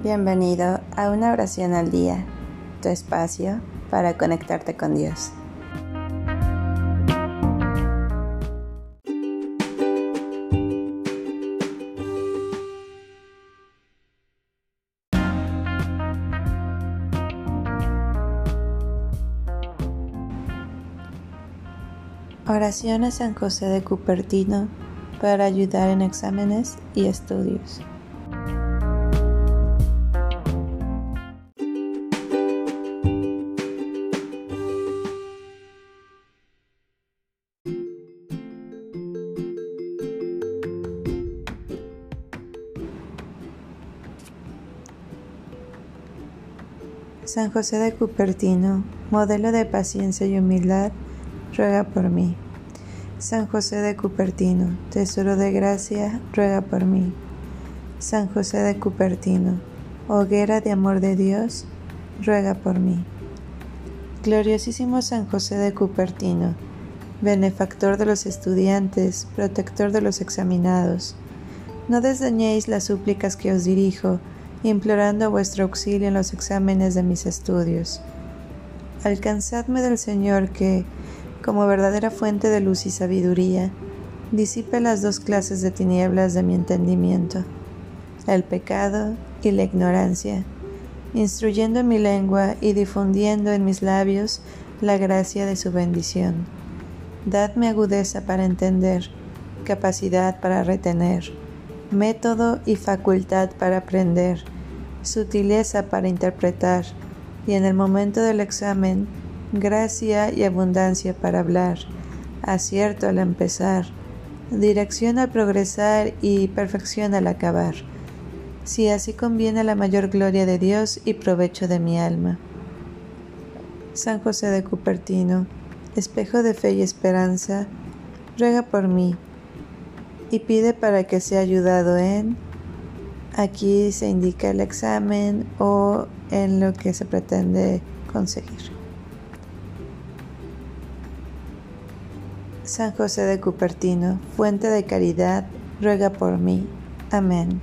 Bienvenido a una oración al día, tu espacio para conectarte con Dios. Oración a San José de Cupertino para ayudar en exámenes y estudios. San José de Cupertino, modelo de paciencia y humildad, ruega por mí. San José de Cupertino, tesoro de gracia, ruega por mí. San José de Cupertino, hoguera de amor de Dios, ruega por mí. Gloriosísimo San José de Cupertino, benefactor de los estudiantes, protector de los examinados, no desdeñéis las súplicas que os dirijo, implorando vuestro auxilio en los exámenes de mis estudios. Alcanzadme del Señor que, como verdadera fuente de luz y sabiduría, disipe las dos clases de tinieblas de mi entendimiento, el pecado y la ignorancia, instruyendo en mi lengua y difundiendo en mis labios la gracia de su bendición. Dadme agudeza para entender, capacidad para retener, método y facultad para aprender, sutileza para interpretar, y en el momento del examen, gracia y abundancia para hablar, acierto al empezar, dirección al progresar y perfección al acabar, si así conviene la mayor gloria de Dios y provecho de mi alma. San José de Cupertino, espejo de fe y esperanza, ruega por mí y pide para que sea ayudado en, aquí se indica el examen o en lo que se pretende conseguir. San José de Cupertino, fuente de caridad, ruega por mí. Amén.